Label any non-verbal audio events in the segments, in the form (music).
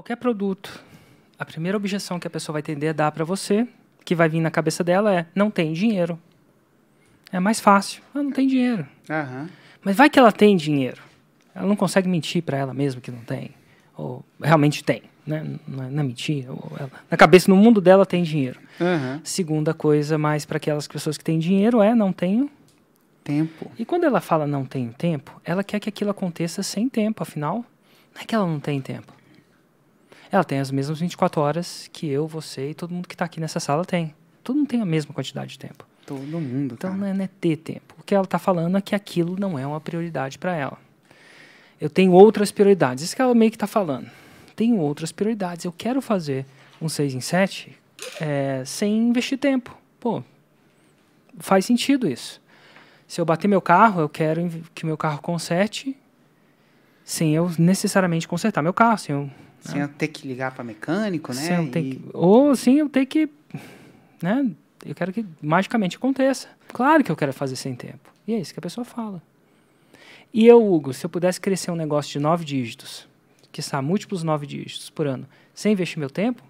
Qualquer produto, a primeira objeção que a pessoa vai tender a dar para você, que vai vir na cabeça dela é: não tem dinheiro. É mais fácil. Ah, não tem dinheiro. Aham. Mas vai que ela tem dinheiro. Ela não consegue mentir para ela mesma que não tem. Ou realmente tem. Né? Não, é, não é mentira. Ou ela- na cabeça, no mundo dela, tem dinheiro. Aham. Segunda coisa, mais para aquelas pessoas que têm dinheiro, é não tenho. Tempo. E quando ela fala não tenho tempo, ela quer que aquilo aconteça sem tempo. Afinal, não é que ela não tem tempo. Ela tem as mesmas 24 horas que eu, você e todo mundo que está aqui nessa sala tem. Todo mundo tem a mesma quantidade de tempo. Todo mundo, Então cara. não é, não é ter tempo. O que ela está falando é que aquilo não é uma prioridade para ela. Eu tenho outras prioridades. Isso que ela meio que está falando. Tenho outras prioridades. Eu quero fazer um 6 em 7 é, sem investir tempo. Pô, faz sentido isso. Se eu bater meu carro, eu quero que meu carro conserte sem eu necessariamente consertar meu carro. Sem eu, Sem eu ter que ligar para mecânico, né? sem eu ter E- que- ou sim eu ter que. Né, eu quero que magicamente aconteça. Claro que eu quero fazer sem tempo. E é isso que a pessoa fala. E eu, Hugo, se eu pudesse crescer um negócio de nove dígitos, que está múltiplos nove dígitos por ano, sem investir meu tempo,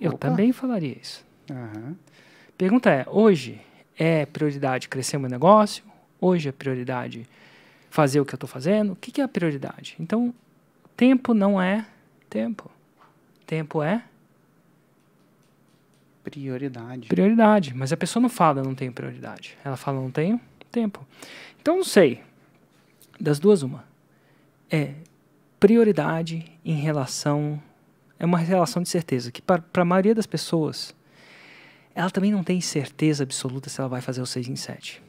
eu Opa. também falaria isso. Aham. Pergunta é: hoje é prioridade crescer meu negócio? Hoje é prioridade fazer o que eu estou fazendo? O que, que é a prioridade? Então, tempo não é tempo. Tempo é Prioridade. prioridade. Mas a pessoa não fala, não tenho prioridade. Ela fala, não tenho tempo. Então, não sei. Das duas, uma. É prioridade em relação. É uma relação de certeza. Que para a maioria das pessoas, ela também não tem certeza absoluta se ela vai fazer o 6 em 7.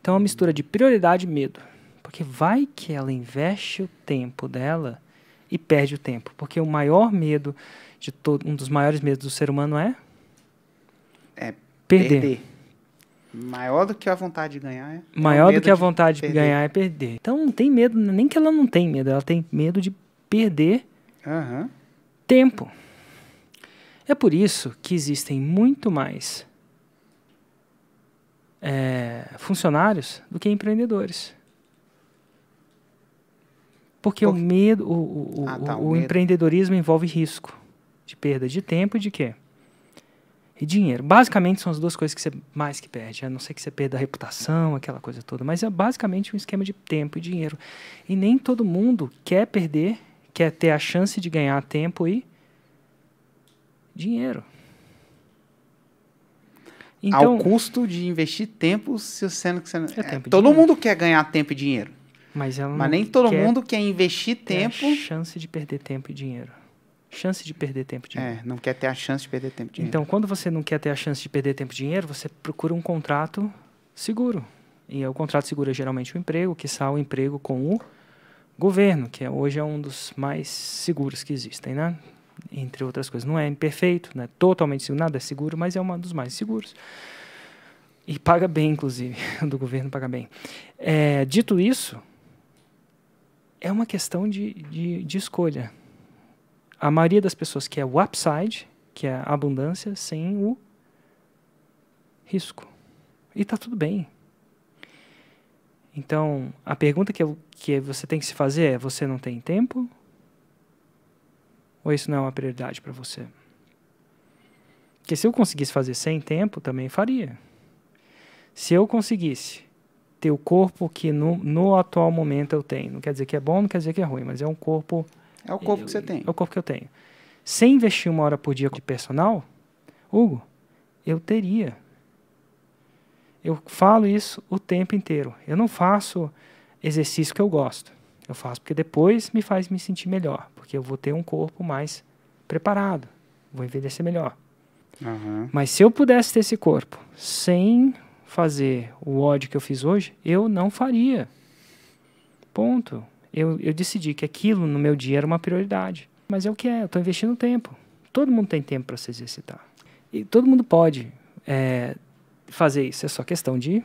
Então, é uma mistura de prioridade e medo. Porque vai que ela investe o tempo dela e perde o tempo. Porque o maior medo de todo. Um dos maiores medos do ser humano é É perder. Maior do que a vontade de ganhar é. é Maior do que a de vontade de perder. ganhar é perder. Então não tem medo, nem que ela não tem medo, ela tem medo de perder Aham. tempo. É por isso que existem muito mais é, funcionários do que empreendedores. Porque o Por- medo, o, o- Ah, o- tá, o o medo. empreendedorismo envolve risco de perda de tempo e de quê? E dinheiro. Basicamente são as duas coisas que você mais que perde. A não ser que você perda a reputação, aquela coisa toda. Mas é basicamente um esquema de tempo e dinheiro. E nem todo mundo quer perder, quer ter a chance de ganhar tempo e dinheiro. Então, Ao custo de investir tempo, se sendo que você não... É tempo todo dinheiro. mundo quer ganhar tempo e dinheiro. Mas Mas nem todo mundo quer investir ter a tempo. chance de perder tempo e dinheiro. Chance de perder tempo e dinheiro. É, não quer ter a chance de perder tempo e dinheiro. Então, quando você não quer ter a chance de perder tempo e dinheiro, você procura um contrato seguro. E o contrato seguro é geralmente o emprego, que o emprego com o governo, que é, hoje é um dos mais seguros que existem, né? Entre outras coisas. Não é imperfeito, não é totalmente seguro, nada é seguro, mas é um dos mais seguros. E paga bem, inclusive. O (laughs) do governo paga bem. É, dito isso, é uma questão de, de, de escolha. A maioria das pessoas quer o upside, que é a abundância, sem o risco. E está tudo bem. Então, a pergunta que, eu, que você tem que se fazer é: você não tem tempo? Ou isso não é uma prioridade para você? Porque se eu conseguisse fazer sem tempo, também faria. Se eu conseguisse ter o corpo que no, no atual momento eu tenho, não quer dizer que é bom, não quer dizer que é ruim, mas é um corpo É o corpo que você tem. é o corpo que eu tenho. Sem investir uma hora por dia de personal, Hugo, eu teria. Eu falo isso o tempo inteiro. Eu não faço exercício que eu gosto. Eu faço porque depois me faz me sentir melhor. Porque eu vou ter um corpo mais preparado. Vou envelhecer melhor. Aham. Mas se eu pudesse ter esse corpo sem fazer o ódio que eu fiz hoje, eu não faria. Ponto. Eu, eu decidi que aquilo no meu dia era uma prioridade. Mas é o que é, eu estou investindo tempo. Todo mundo tem tempo para se exercitar. E todo mundo pode é, fazer isso. É só questão de.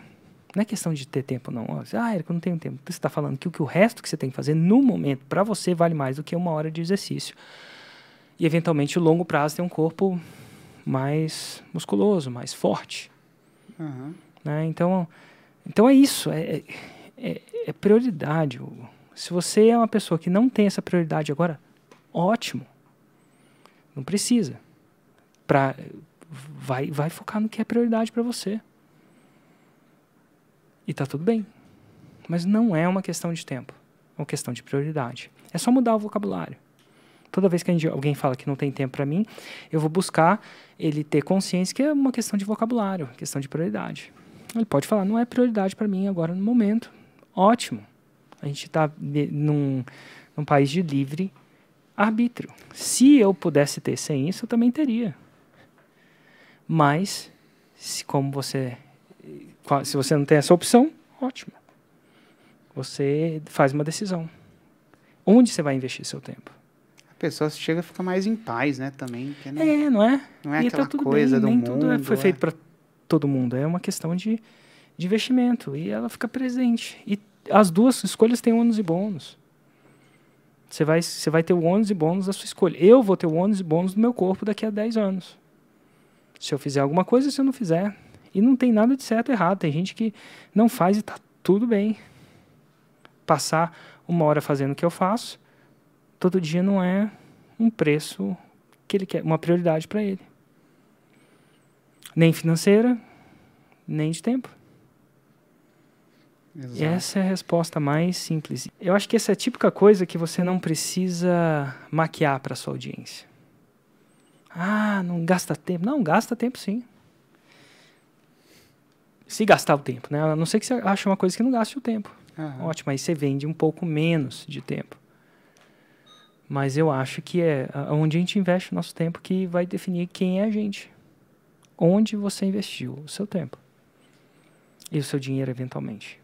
Não é questão de ter tempo, não. Ah, Érico, eu não tenho tempo. Você está falando que o, que o resto que você tem que fazer no momento para você vale mais do que uma hora de exercício. E eventualmente, o longo prazo tem um corpo mais musculoso, mais forte. Aham. Né? Então, então é isso, é, é, é prioridade. Hugo. Se você é uma pessoa que não tem essa prioridade agora, ótimo. Não precisa. Pra, vai, vai focar no que é prioridade para você. E tá tudo bem. Mas não é uma questão de tempo. É uma questão de prioridade. É só mudar o vocabulário. Toda vez que gente, alguém fala que não tem tempo para mim, eu vou buscar ele ter consciência que é uma questão de vocabulário, questão de prioridade. Ele pode falar, não é prioridade para mim agora no momento. Ótimo. A gente está num, num país de livre arbítrio. Se eu pudesse ter sem isso, eu também teria. Mas, se, como você, se você não tem essa opção, ótimo. Você faz uma decisão. Onde você vai investir seu tempo? A pessoa chega a ficar mais em paz, né? Também. Não, é, não é? Não é e tá aquela tá coisa bem, do nem mundo. tudo é, foi é. feito para todo mundo. É uma questão de, de investimento. E ela fica presente. E as duas escolhas têm ônus e bônus. Você vai, você vai ter o ônus e bônus da sua escolha. Eu vou ter o ônus e bônus do meu corpo daqui a 10 anos. Se eu fizer alguma coisa, se eu não fizer. E não tem nada de certo ou errado. Tem gente que não faz e está tudo bem. Passar uma hora fazendo o que eu faço, todo dia não é um preço que ele quer, uma prioridade para ele. Nem financeira, nem de tempo. Exato. Essa é a resposta mais simples. Eu acho que essa é a típica coisa que você não precisa maquiar para sua audiência. Ah, não gasta tempo. Não, gasta tempo sim. Se gastar o tempo, né? A não ser que você ache uma coisa que não gaste o tempo. Uhum. Ótimo, aí você vende um pouco menos de tempo. Mas eu acho que é onde a gente investe o nosso tempo que vai definir quem é a gente. Onde você investiu o seu tempo e o seu dinheiro eventualmente.